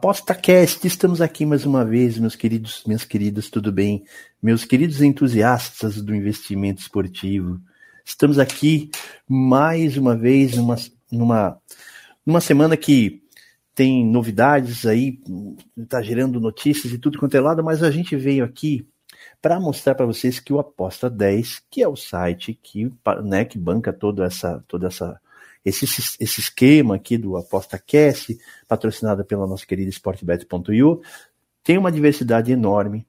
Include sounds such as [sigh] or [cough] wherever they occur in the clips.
ApostaCast, estamos aqui mais uma vez, meus queridos, minhas queridas, tudo bem? Meus queridos entusiastas do investimento esportivo. Estamos aqui mais uma vez numa, numa, numa semana que tem novidades aí, está gerando notícias e tudo quanto é lado, mas a gente veio aqui para mostrar para vocês que o Aposta 10, que é o site que, né, que banca toda essa, toda essa, esse, esse esquema aqui do Aposta Cast, patrocinada pela nossa querida Sportbet.io, tem uma diversidade enorme.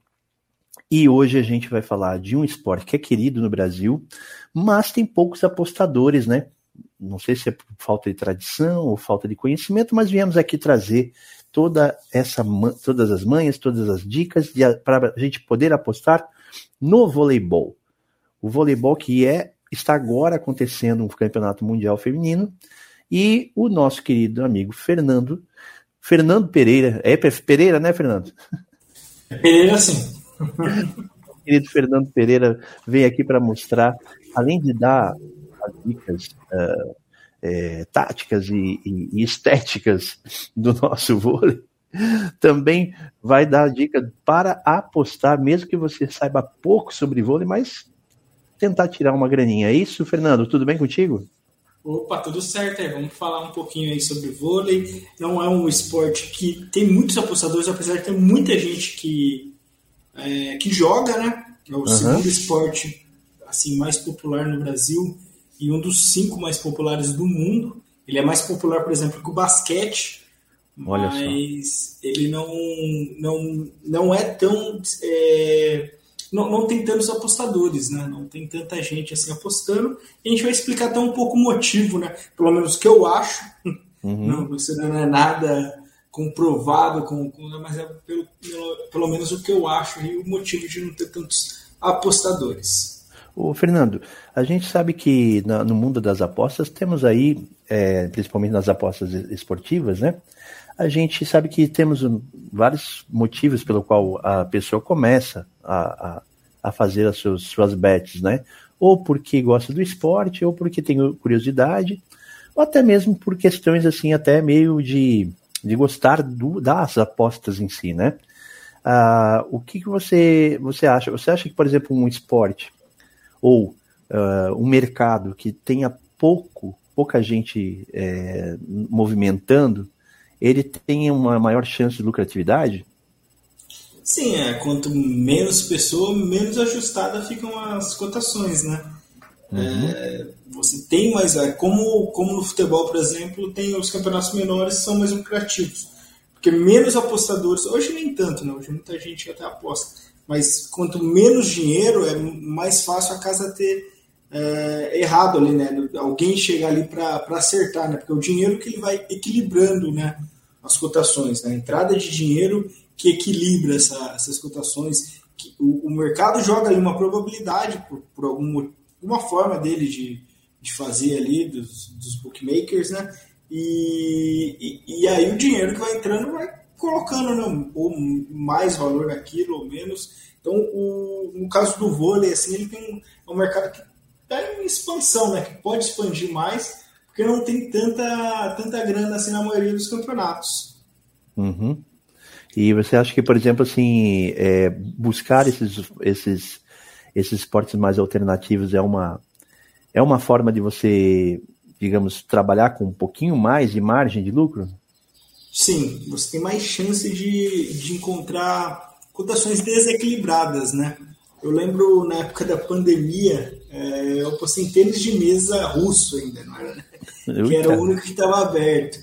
E hoje a gente vai falar de um esporte que é querido no Brasil, mas tem poucos apostadores, né? não sei se é por falta de tradição ou falta de conhecimento, mas viemos aqui trazer toda essa, todas as manhas, todas as dicas para a gente poder apostar no voleibol. O voleibol que é está agora acontecendo um campeonato mundial feminino e o nosso querido amigo Fernando, Fernando Pereira, é Pereira, né, Fernando? Pereira, sim. [laughs] querido Fernando Pereira veio aqui para mostrar, além de dar as dicas uh, é, táticas e, e, e, estéticas do nosso vôlei, também vai dar dica para apostar, mesmo que você saiba pouco sobre vôlei, mas tentar tirar uma graninha. É isso, Fernando? Tudo bem contigo? Opa, tudo certo. É, vamos falar um pouquinho aí sobre vôlei. Não é um esporte que tem muitos apostadores, apesar de ter muita gente que, é, que joga, né? É o uhum. segundo esporte assim mais popular no Brasil e um dos cinco mais populares do mundo. Ele é mais popular, por exemplo, que o basquete, Olha mas só. ele não, não, não é tão. É, não, não tem tantos apostadores, né? Não tem tanta gente assim apostando. E a gente vai explicar até um pouco o motivo, né? Pelo menos o que eu acho. Uhum. Não, você não é nada comprovado, com, com, mas é pelo, pelo, pelo menos o que eu acho e o motivo de não ter tantos apostadores. O Fernando, a gente sabe que na, no mundo das apostas temos aí, é, principalmente nas apostas esportivas, né? A gente sabe que temos vários motivos pelo qual a pessoa começa a, a, a fazer as suas, suas bets, né? Ou porque gosta do esporte, ou porque tem curiosidade, ou até mesmo por questões assim, até meio de, de gostar do, das apostas em si, né? Ah, o que, que você, você acha? Você acha que, por exemplo, um esporte ou uh, um mercado que tenha pouco, pouca gente é, movimentando, ele tem uma maior chance de lucratividade? Sim, é. Quanto menos pessoa, menos ajustada ficam as cotações, né? Uhum. É, você tem mais. É, como, como no futebol, por exemplo, tem os campeonatos menores são mais lucrativos. Porque menos apostadores. Hoje nem tanto, né? Hoje muita gente até aposta mas quanto menos dinheiro, é mais fácil a casa ter é, errado ali, né? Alguém chegar ali para acertar, né? Porque é o dinheiro que ele vai equilibrando, né? As cotações, né? A entrada de dinheiro que equilibra essa, essas cotações. O, o, mercado joga ali uma probabilidade por, por alguma forma dele de, de fazer ali dos, dos bookmakers, né? E, e, e, aí o dinheiro que vai entrando vai colocando né, ou mais valor naquilo ou menos. Então, o, no caso do vôlei, assim, ele tem um, um mercado que está em expansão, né, que pode expandir mais, porque não tem tanta, tanta grana assim na maioria dos campeonatos. Uhum. E você acha que, por exemplo, assim, é, buscar esses, esses, esses esportes mais alternativos é uma, é uma forma de você, digamos, trabalhar com um pouquinho mais de margem de lucro? Sim, você tem mais chance de, de encontrar cotações desequilibradas, né? Eu lembro na época da pandemia, é, eu postei em tênis de mesa russo ainda, não era, né? que era o único que estava aberto.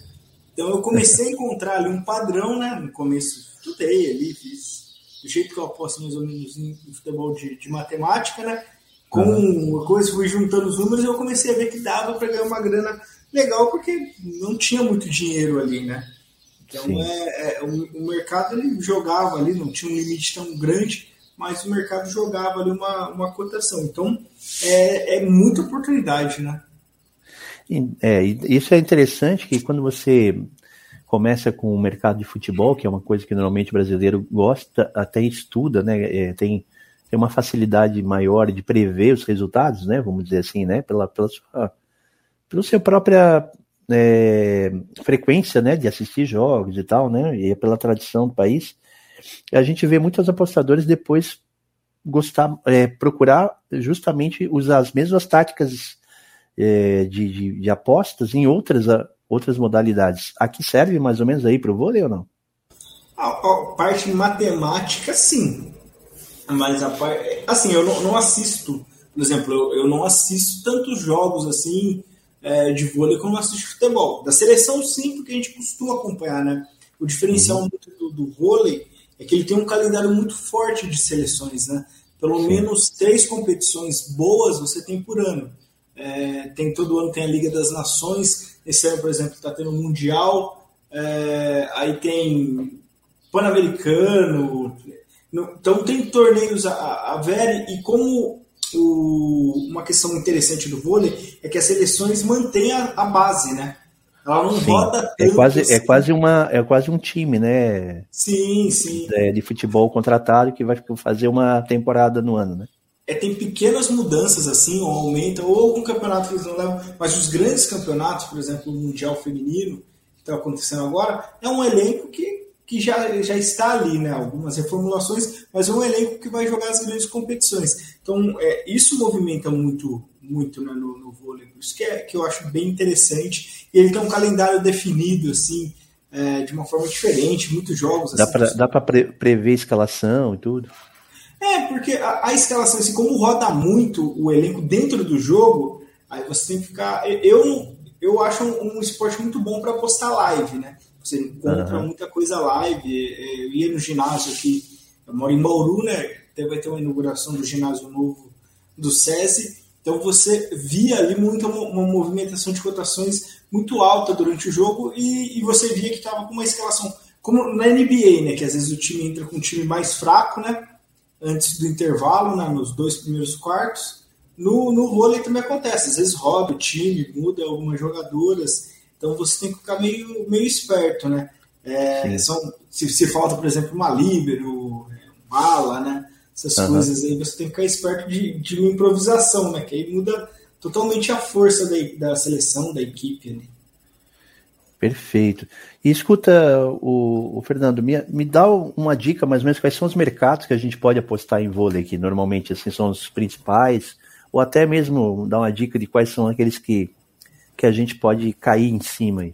Então eu comecei a encontrar ali um padrão, né? No começo estudei ali, fiz do jeito que eu aposto mais ou menos em futebol de, de matemática, né? Com uma coisa, fui juntando os números e eu comecei a ver que dava para ganhar uma grana legal, porque não tinha muito dinheiro ali, né? Então é, é, o, o, mercado ele jogava ali, não tinha um limite tão grande, mas o mercado jogava ali uma, uma cotação. Então é, é muita oportunidade, né? É, isso é interessante que quando você começa com o mercado de futebol, que é uma coisa que normalmente o brasileiro gosta, até estuda, né? É, tem, tem uma facilidade maior de prever os resultados, né? Vamos dizer assim, né? Pela, pela sua, pela própria é, frequência, né? De assistir jogos e tal, né? E pela tradição do país. A gente vê muitos apostadores depois gostar, é, procurar justamente usar as mesmas táticas é, de, de, de, apostas em outras, outras modalidades. Aqui serve mais ou menos aí para o vôlei ou não? A, a, parte matemática, sim. Mas a parte. Assim, eu não, não assisto, por exemplo, eu, eu, não assisto tantos jogos assim é, de vôlei como eu assisto futebol. Da seleção, sim, porque a gente costuma acompanhar, né? O diferencial uhum. do, do vôlei é que ele tem um calendário muito forte de seleções, né? Pelo sim. menos três competições boas você tem por ano. É, tem todo ano tem a Liga das Nações. Esse ano, por exemplo, está tendo o Mundial. É, aí tem Pan-Americano. Então tem torneios a, a, ver e como o, uma questão interessante do vôlei é que as seleções mantêm a, a base, né? Ela não sim. roda é tanto. É quase, assim. é, quase uma, é quase um time, né? Sim, sim. É, de futebol contratado que vai fazer uma temporada no ano, né? é, tem pequenas mudanças assim, ou aumenta, ou algum campeonato que eles não levam, mas os grandes campeonatos, por exemplo, o Mundial Feminino, que está acontecendo agora, é um elenco que, que já, já está ali, né? Algumas reformulações, mas é um elenco que vai jogar as grandes competições. Então, é, isso movimenta muito, muito né, no, no vôlei, isso que, é, que eu acho bem interessante. E ele tem um calendário definido, assim, é, de uma forma diferente, muitos jogos. Dá assim, para pre prever escalação e tudo? É, porque a, a escalação, assim, como roda muito o elenco dentro do jogo, aí você tem que ficar. Eu, eu acho um, um esporte muito bom para postar live, né? Você encontra uhum. muita coisa live. Eu ia no ginásio aqui, eu moro em Bauru, né? Vai ter uma inauguração do ginásio novo do SESI. Então você via ali muita uma movimentação de cotações muito alta durante o jogo e, e você via que estava com uma escalação como na NBA, né? Que às vezes o time entra com um time mais fraco, né? antes do intervalo, né, nos dois primeiros quartos. No, no vôlei também acontece, às vezes roda o time, muda algumas jogadoras, então você tem que ficar meio, meio esperto, né? É, são, se, se falta, por exemplo, uma líbero, um ala, né? Essas uhum. coisas aí, você tem que ficar esperto de, de uma improvisação, né? Que aí muda totalmente a força da, da seleção, da equipe. Né? Perfeito. E escuta, o, o, Fernando, me, me dá uma dica mais ou menos quais são os mercados que a gente pode apostar em vôlei, que normalmente assim são os principais, ou até mesmo dar uma dica de quais são aqueles que, que a gente pode cair em cima aí.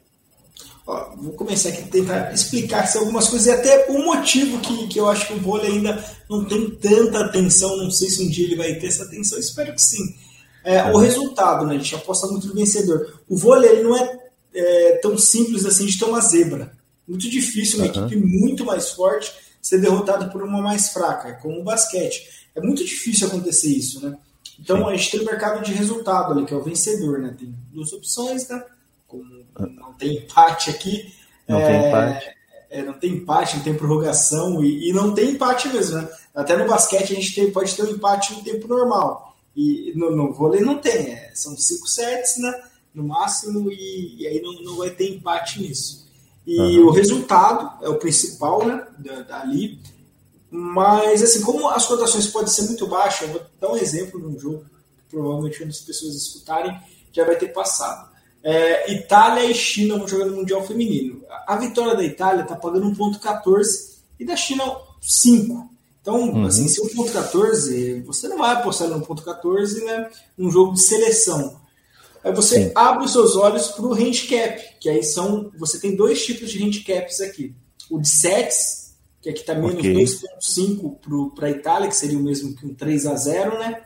Ó, vou começar aqui a tentar explicar algumas coisas e até o motivo que, que eu acho que o vôlei ainda não tem tanta atenção, não sei se um dia ele vai ter essa atenção, espero que sim. É, O resultado, né? A gente aposta muito no vencedor. O vôlei ele não é é, tão simples assim de ter uma zebra. Muito difícil uma uhum. equipe muito mais forte ser derrotada por uma mais fraca, como o basquete. É muito difícil acontecer isso, né? Então a gente tem o mercado de resultado ali, que é o vencedor, né? Tem duas opções, né? Como não tem empate aqui. Não é, tem empate. É, não tem empate, não tem prorrogação e, e, não tem empate mesmo, né? Até no basquete a gente tem, pode ter um empate no tempo normal. E no, no vôlei não tem, é, são cinco sets, né? no máximo, e, e aí não, não vai ter empate nisso. E uhum. o resultado é o principal, né, dali. Mas, assim, como as cotações podem ser muito baixas, eu vou dar um exemplo de um jogo que provavelmente quando as pessoas escutarem já vai ter passado. É, Itália e China vão jogando no Mundial Feminino. A vitória da Itália está pagando 1,14 e da China 5. Então, uhum. assim, se 1,14, você não vai apostar no 1,14 né, num jogo de seleção. Aí você Sim. abre os seus olhos para o handicap, que aí são. Você tem dois tipos de handicaps aqui. O de sets, que aqui está menos okay. 2,5 para a Itália, que seria o mesmo que um 3 a 0 né?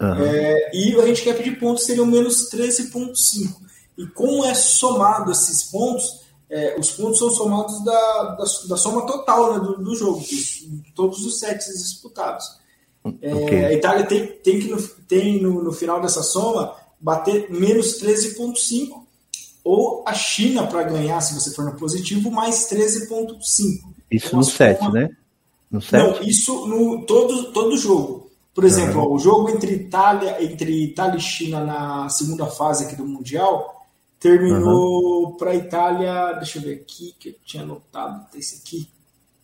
Uhum. É, e o handicap de pontos seria o menos 13,5. E como é somado esses pontos, é, os pontos são somados da, da, da soma total né, do, do, jogo, dos, todos os sets disputados. É, okay. A Itália tem, tem, que no, tem no, no final dessa soma bater menos 13,5 ou a China para ganhar, se você for no positivo, mais 13,5. Isso então, no set, uma... né? No set? Não, isso no todo, todo jogo. Por exemplo, uhum. ó, o jogo entre Itália, entre Itália e China na segunda fase aqui do Mundial terminou uhum. para a Itália. Deixa eu ver aqui que eu tinha anotado esse aqui,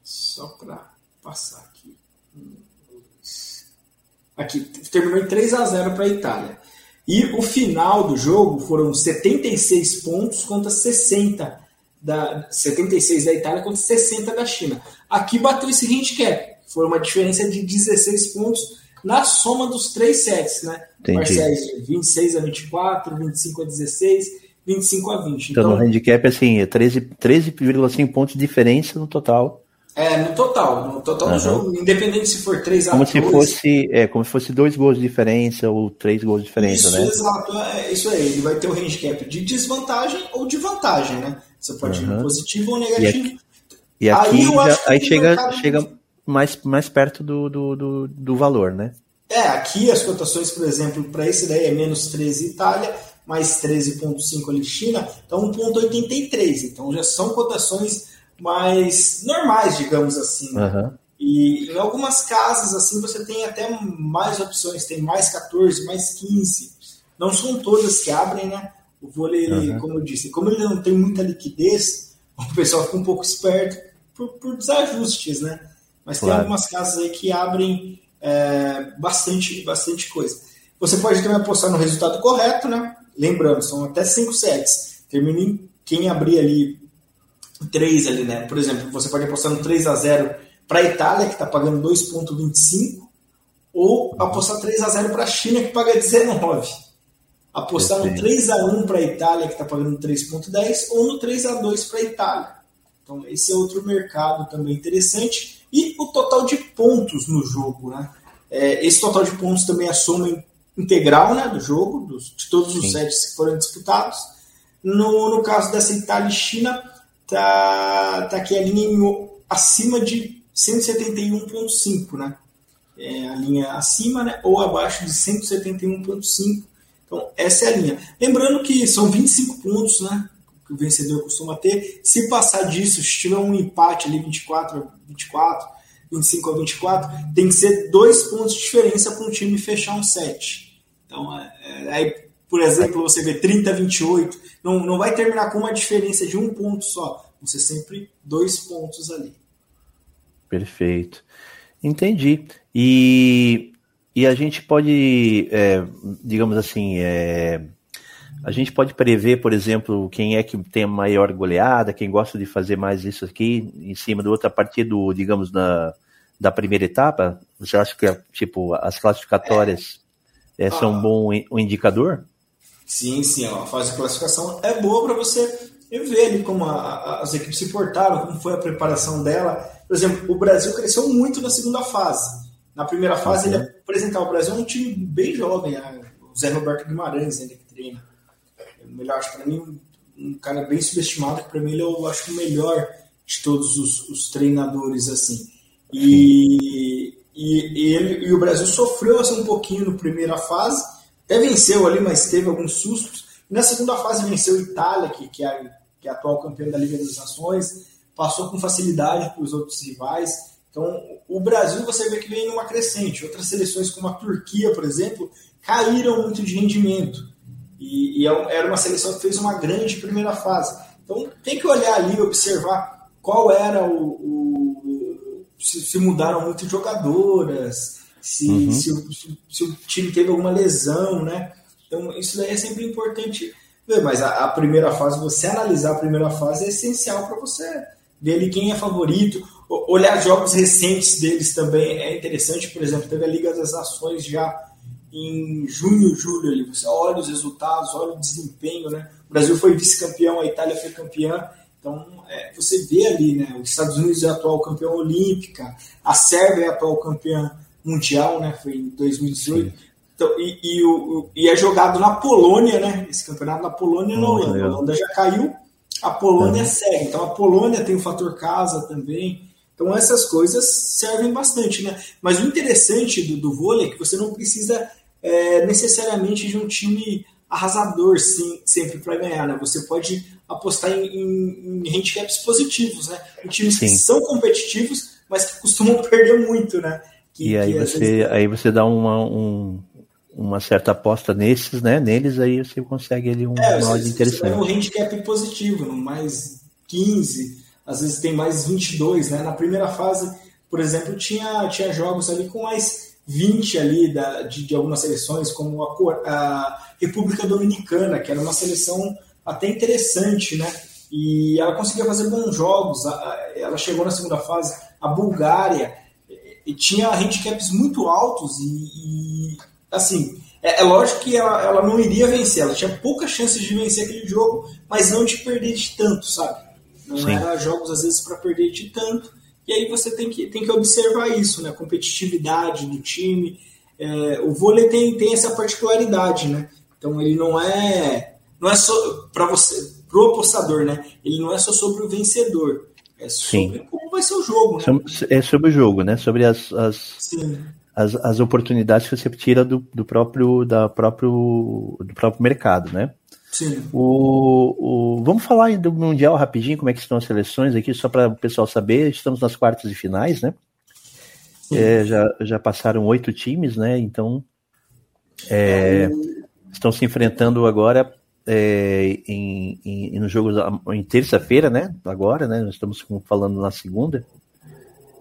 só para passar aqui. Aqui terminou em 3 a 0 para a Itália. E o final do jogo foram 76 pontos contra 60 da 76 da Itália contra 60 da China. Aqui bateu esse handicap. Foi uma diferença de 16 pontos na soma dos três sets, né? Parciais de 26 a 24, 25 a 16, 25 a 20. Então, então no handicap, assim, é 13,5 13, pontos de diferença no total. É, no total. No total uhum. do jogo, independente se for 3 a como 2. Se fosse, é, como se fosse dois gols de diferença ou três gols de diferença, isso, né? Exato, é, isso aí. Ele vai ter o handicap de desvantagem ou de vantagem, né? Você pode uhum. ir positivo ou negativo. E aqui, e aqui aí, já, aí chega, chega mais, mais perto do, do, do, do, valor, né? É, aqui as cotações, por exemplo, para esse daí é menos 13 Itália, mais 13,5 ali China, então 1,83. Então já são cotações mais normais, digamos assim. Uhum. E em algumas casas, assim, você tem até mais opções, tem mais 14, mais 15. Não são todas que abrem, né? O vôlei, uhum. como eu disse, como ele não tem muita liquidez, [laughs] o pessoal fica um pouco esperto por, por desajustes, né? Mas claro. tem algumas casas aí que abrem é, bastante, bastante coisa. Você pode também apostar no resultado correto, né? Lembrando, são até 5 sets. Termina em quem abrir ali 3 ali, né? Por exemplo, você pode apostar no 3 a 0 para a Itália, que está pagando 2,25, ou apostar 3 a 0 para a China, que paga 19. Apostar no 3 a 1 para a Itália, que está pagando 3,10, ou no 3 a 2 para a Itália. Então, esse é outro mercado também interessante. E o total de pontos no jogo, né? É, esse total de pontos também é a soma integral né, do jogo, dos, de todos Sim. os sets que foram disputados. No, no caso dessa Itália e China, tá, tá aqui a linha acima de 171,5, né? É a linha acima né, ou abaixo de 171,5. Então, essa é a linha. Lembrando que são 25 pontos, né? Que o vencedor costuma ter. Se passar disso, se tiver um empate ali, 24 a 24, 25 a 24, tem que ser dois pontos de diferença para um time fechar um set. Então, é, é, aí, por exemplo, você vê 30 a 28, não, não vai terminar com uma diferença de um ponto só. Ser sempre dois pontos ali. Perfeito. Entendi. E, e a gente pode, é, digamos assim, é, a gente pode prever, por exemplo, quem é que tem a maior goleada, quem gosta de fazer mais isso aqui em cima do outro a partir do, digamos, da, da primeira etapa? Você acha que tipo as classificatórias é. É, são ah. um bom um indicador? Sim, sim, a fase de classificação é boa para você ver ali como a, a, as equipes se portaram, como foi a preparação dela. Por exemplo, o Brasil cresceu muito na segunda fase. Na primeira fase, uhum. ele apresentar o Brasil é um time bem jovem, né? o Zé Roberto Guimarães, ele que treina. É o melhor, acho para mim, um cara bem subestimado, que para mim ele é, eu acho, o melhor de todos os, os treinadores, assim. E, e, e, ele, e o Brasil sofreu assim, um pouquinho na primeira fase, até venceu ali, mas teve alguns sustos. Na segunda fase venceu a Itália, que, que, é, que é atual campeã da Liga das Nações, passou com facilidade para os outros rivais. Então, o Brasil você vê que vem numa crescente. Outras seleções, como a Turquia, por exemplo, caíram muito de rendimento. E, e é era uma seleção que fez uma grande primeira fase. Então, tem que olhar ali, observar qual era o. o se, se, mudaram muito jogadoras, se, uhum. se, se, se, o time teve alguma lesão, né? Então, isso daí é sempre importante ver. Mas a, a primeira fase, você analisar a primeira fase é essencial para você ver ali quem é favorito. Olhar jogos recentes deles também é interessante. Por exemplo, teve a Liga das Nações já em junho, julho ali. Você olha os resultados, olha o desempenho, né? O Brasil foi vice-campeão, a Itália foi campeã. Então, é, você vê ali, né? Os Estados Unidos é atual campeão olímpica, a Sérvia é atual campeã mundial, né? Foi em 2018. Então, e, e, o, e, é jogado na Polônia, né? Esse campeonato na Polônia e na Holanda. A Holanda já caiu, a Polônia uhum. segue. Então a Polônia tem o fator casa também. Então essas coisas servem bastante, né? Mas o interessante do, do vôlei é que você não precisa é, necessariamente de um time arrasador sim, sempre para ganhar, né? Você pode apostar em, em, em handicaps positivos, né? Em times sim. que são competitivos, mas que costumam [laughs] perder muito, né? Que, e aí você, vezes... aí você dá uma, um, uma certa aposta nesses, né? Neles aí você consegue ali um é, você, interessante. Você um handicap positivo, no mais 15, às vezes tem mais 22, né? Na primeira fase, por exemplo, tinha, tinha jogos ali com mais 20 ali da, de, de algumas seleções, como a, a, República Dominicana, que era uma seleção até interessante, né? E ela conseguia fazer bons jogos. ela chegou na segunda fase, a Bulgária, e, tinha handicaps muito altos e, e assim, é, é, lógico que ela, ela não iria vencer, ela tinha poucas chances de vencer aquele jogo, mas não de perder de tanto, sabe? Não Sim. era jogos às vezes para perder de tanto. E aí você tem que, tem que observar isso, né? A competitividade do time. É, o vôlei tem, tem essa particularidade, né? Então ele não é não é só para você, pro apostador, né? Ele não é só sobre o vencedor, é sobre Sim. como vai ser o jogo, né? É sobre o jogo, né? Sobre as, as, as, as, oportunidades que você tira do, do próprio da próprio do próprio mercado, né? Sim. O, o, vamos falar do Mundial rapidinho, como é que estão as seleções aqui, só para o pessoal saber. Estamos nas quartas de finais, né? É, já, já passaram oito times, né? Então é, estão se enfrentando agora é, em, em, no jogo em terça-feira, né? Agora, né? Nós estamos falando na segunda.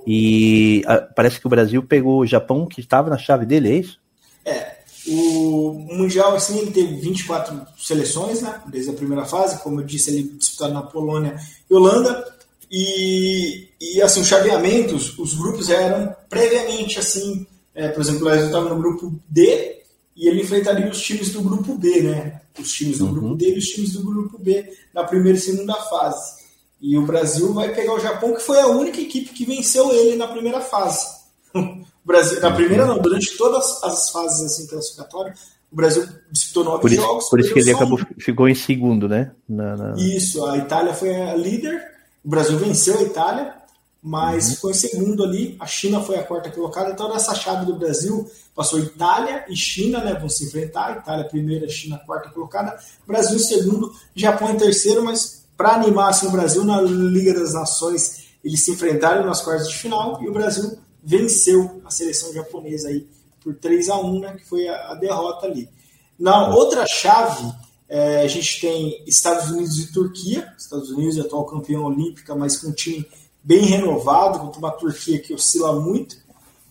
E a, parece que o Brasil pegou o Japão, que estava na chave dele, é isso? É, o Mundial, assim, ele teve 24 seleções, né? Desde a primeira fase, como eu disse, ele disputado na Polônia e Holanda. E, e assim, os chaveamentos, os grupos eram previamente, assim, é, por exemplo, o Brasil estava no grupo D e ele enfrentaria os times do grupo B, né? Os times do uhum. grupo D e os times do grupo B na primeira e segunda fase. E o Brasil vai pegar o Japão, que foi a única equipe que venceu ele na primeira fase. [laughs] Brasil, na primeira não, durante todas as fases assim, classificatórias, o Brasil disputou nove por isso, jogos. Por isso que ele acabou, ficou em segundo, né? Na, na... Isso, a Itália foi a líder, o Brasil venceu a Itália, mas uhum. foi segundo ali, a China foi a quarta colocada, então nessa chave do Brasil passou Itália e China, né? Vão se enfrentar, Itália primeira, China quarta colocada, Brasil segundo, Japão em terceiro, mas para animar assim, o Brasil na Liga das Nações, eles se enfrentaram nas quartas de final e o Brasil venceu a seleção japonesa aí por 3 a 1 né, que foi a, a derrota ali. Na outra chave, é, a gente tem Estados Unidos e Turquia. Estados Unidos, atual campeão olímpica, mas com um time bem renovado, contra uma Turquia que oscila muito.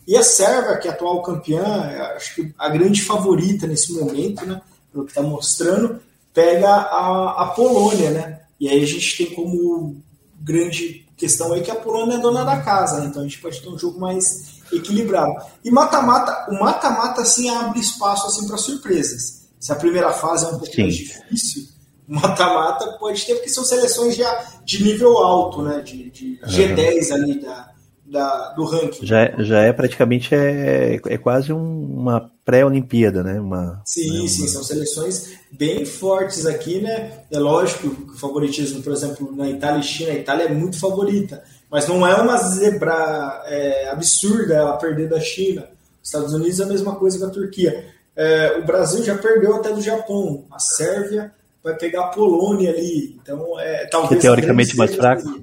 E a Sérvia, que é atual campeã, é, acho que a grande favorita nesse momento, né, pelo que está mostrando, pega a, a Polônia, né? E aí a gente tem como grande questão aí que a Polônia é dona da casa, né? então a gente pode ter um jogo mais equilibrado. E mata-mata, o mata-mata assim abre espaço assim para surpresas. Se a primeira fase é um pouco Sim. mais difícil, mata-mata pode ter porque são seleções já de nível alto, né? De, de G10 ali da, da, do ranking. Já, é, já é praticamente é, é quase um, uma pré-Olimpíada, né? Uma, sim, né, sim, uma... são seleções bem fortes aqui, né? É lógico que o favoritismo, por exemplo, na Itália e China, a Itália é muito favorita, mas não é uma zebra é, absurda ela perder da China. Os Estados Unidos é a mesma coisa que a Turquia. É, o Brasil já perdeu até do Japão, a Sérvia vai pegar a Polônia ali, então é talvez que teoricamente mais fraco.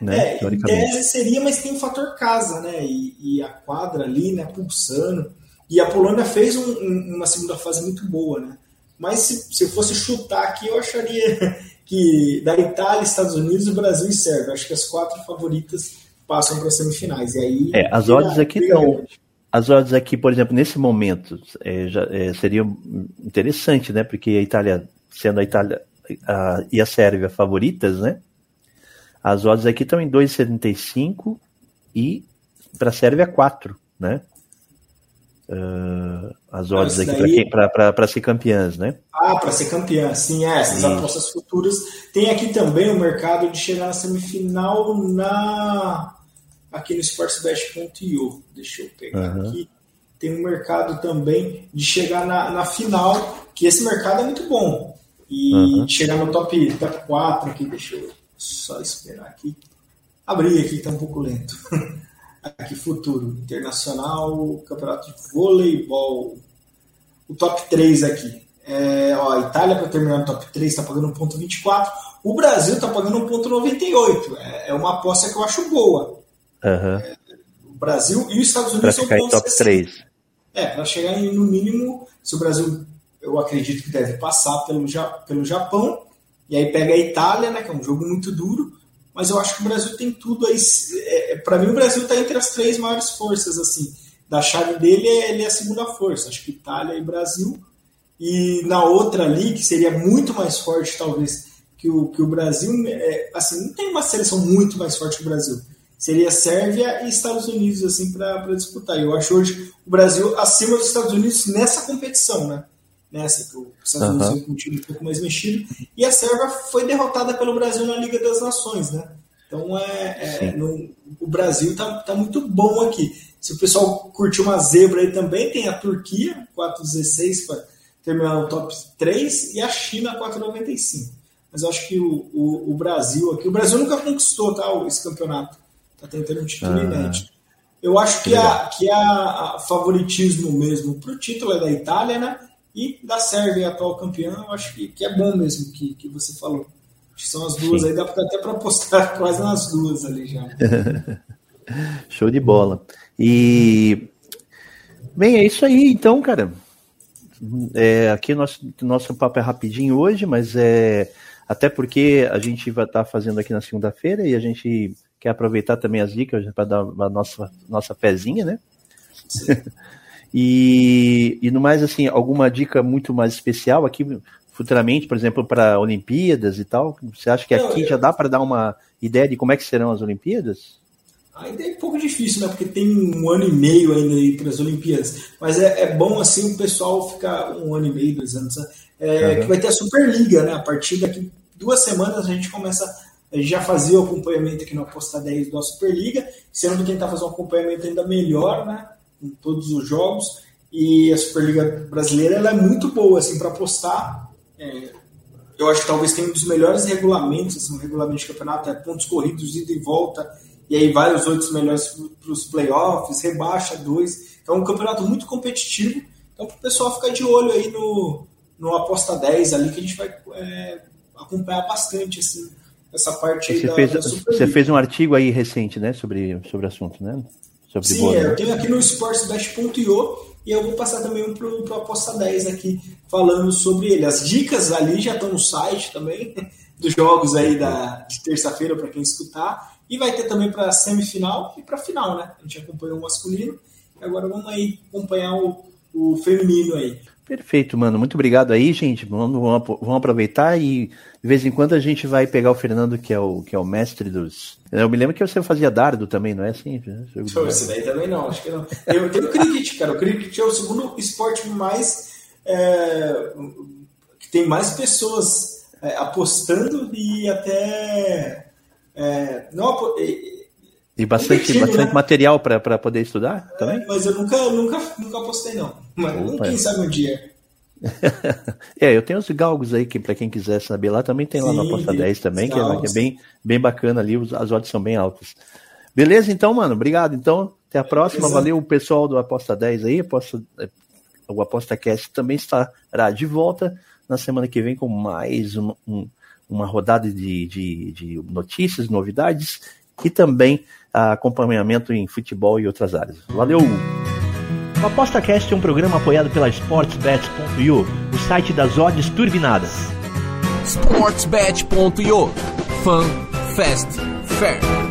Né, é, em tese seria, mas tem o fator casa, né? E, e, a quadra ali, né, pulsando. E a Polônia fez um, um, uma segunda fase muito boa, né? Mas se, se eu fosse chutar aqui, eu acharia [laughs] que da Itália, Estados Unidos, Brasil e Sérvia. Acho que as quatro favoritas passam para as semifinais. E aí, é, as odds aqui não. As odds aqui, por exemplo, nesse momento, é, já, é, seria interessante, né? Porque a Itália, sendo a Itália a, e a Sérvia favoritas, né? As odds aqui estão em 2,75 e para a Sérvia 4, né? Uh, as odds aqui daí... para ser campeãs, né? Ah, para ser campeã, sim, é, essas sim. apostas futuras. Tem aqui também o mercado de chegar na semifinal na aqui no sportsbet.io. Deixa eu pegar uhum. aqui. Tem um mercado também de chegar na, na final, que esse mercado é muito bom. E uhum. chegar no top, top 4 aqui, deixa eu só esperar aqui. Abrir aqui, está um pouco lento. [laughs] aqui, futuro. Internacional, campeonato de voleibol. O top 3 aqui. É, ó, a Itália, para terminar no top 3, está pagando 1,24. O Brasil está pagando 1,98. É, é uma aposta que eu acho boa. Uhum. É, o Brasil e os Estados Unidos pra ficar em top 3. É, para chegar no mínimo, se o Brasil, eu acredito que deve passar pelo, pelo Japão, e aí pega a Itália, né, que é um jogo muito duro, mas eu acho que o Brasil tem tudo aí. É, para mim, o Brasil está entre as três maiores forças, assim. Da chave dele, ele é a segunda força. Acho que Itália e Brasil. E na outra ali, que seria muito mais forte, talvez, que o, que o Brasil, é, assim, não tem uma seleção muito mais forte que o Brasil. Seria Sérvia e Estados Unidos, assim, para disputar. Eu acho hoje o Brasil acima dos Estados Unidos nessa competição, né? Nessa, que os Estados Unidos uhum. com um time um pouco mais mexido. E a Sérvia foi derrotada pelo Brasil na Liga das Nações, né? Então, é, é no, o Brasil tá, tá muito bom aqui. Se o pessoal curtir uma zebra aí também, tem a Turquia, 4,16 para terminar no top 3, e a China, 4,95. Mas eu acho que o, o, o, Brasil aqui, o Brasil nunca conquistou tá, esse campeonato. Tá tentando um título ah, inédito. Eu acho que, a, que a, a favoritismo mesmo para o título é da Itália, né? E da Sérvia, atual campeã, eu acho que, que é bom mesmo que, que você falou. Acho que são as duas Sim. aí, dá até para apostar [laughs] quase nas duas ali já. [laughs] Show de bola. E. Bem, é isso aí então, cara. É, aqui nosso, nosso papo é rapidinho hoje, mas é até porque a gente vai estar tá fazendo aqui na segunda-feira e a gente quer aproveitar também as dicas para dar a nossa, nossa pezinha, né? [laughs] e, e no mais, assim, alguma dica muito mais especial aqui futuramente, por exemplo, para Olimpíadas e tal? Você acha que aqui já dá para dar uma ideia de como é que serão as Olimpíadas? Ainda é um pouco difícil, né? Porque tem um ano e meio ainda aí para as Olimpíadas. Mas é, é, bom assim o pessoal ficar um ano e meio, dois anos. Né? É, uhum. Que vai ter a Superliga, né? A partir daqui duas semanas a gente começa. A gente já fazia o acompanhamento aqui no Aposta 10 da Superliga, sendo que tentar fazer um acompanhamento ainda melhor, né? Em todos os jogos. E a Superliga brasileira ela é muito boa assim para apostar. É, eu acho que talvez tenha um dos melhores regulamentos, assim, um regulamento de campeonato, é pontos corridos, ida e volta e aí vai os outros melhores para os playoffs, rebaixa dois. Então é um campeonato muito competitivo. Então para o pessoal ficar de olho aí no, no Aposta 10 ali, que a gente vai é, acompanhar bastante assim, essa parte aí você da, fez, da Você fez um artigo aí recente, né, sobre, sobre o assunto, né? Sobre Sim, é, eu tenho aqui no sportsbest.io e eu vou passar também para o Aposta 10 aqui, falando sobre ele. As dicas ali já estão no site também, [laughs] dos jogos aí da, de terça-feira para quem escutar. E vai ter também para semifinal e para final, né? A gente acompanhou o masculino e agora vamos aí acompanhar o, o feminino aí. Perfeito, mano. Muito obrigado aí, gente. Vamos, vamos, aproveitar e de vez em quando a gente vai pegar o Fernando, que é o, que é o mestre dos. Eu me lembro que você fazia dardo também, não é assim? Esse daí também não, acho que não. Eu tenho cricket, cara. O cricket é o segundo esporte mais. É, que tem mais pessoas é, apostando e até é, não, e, bastante, bastante né? material para poder estudar é, também? mas eu nunca, nunca, nunca postei, não. Mas Opa. quem sabe um dia. [laughs] é, eu tenho os galgos aí que para quem quiser saber lá também tem lá Sim, na Aposta 10 também, que é, que é, bem, bem bacana ali, as odds são bem altas. Beleza, então, mano, obrigado. Então, até a próxima. Beleza. Valeu o pessoal do Aposta 10 aí. Aposta, o Aposta Cast também estará de volta na semana que vem com mais um, um uma rodada de, de, de notícias, novidades e também acompanhamento em futebol e outras áreas. Valeu! O ApostaCast é um programa apoiado pela SportsBet.io, o site das odds turbinadas. SportsBet.io Fun, Fast, Fair.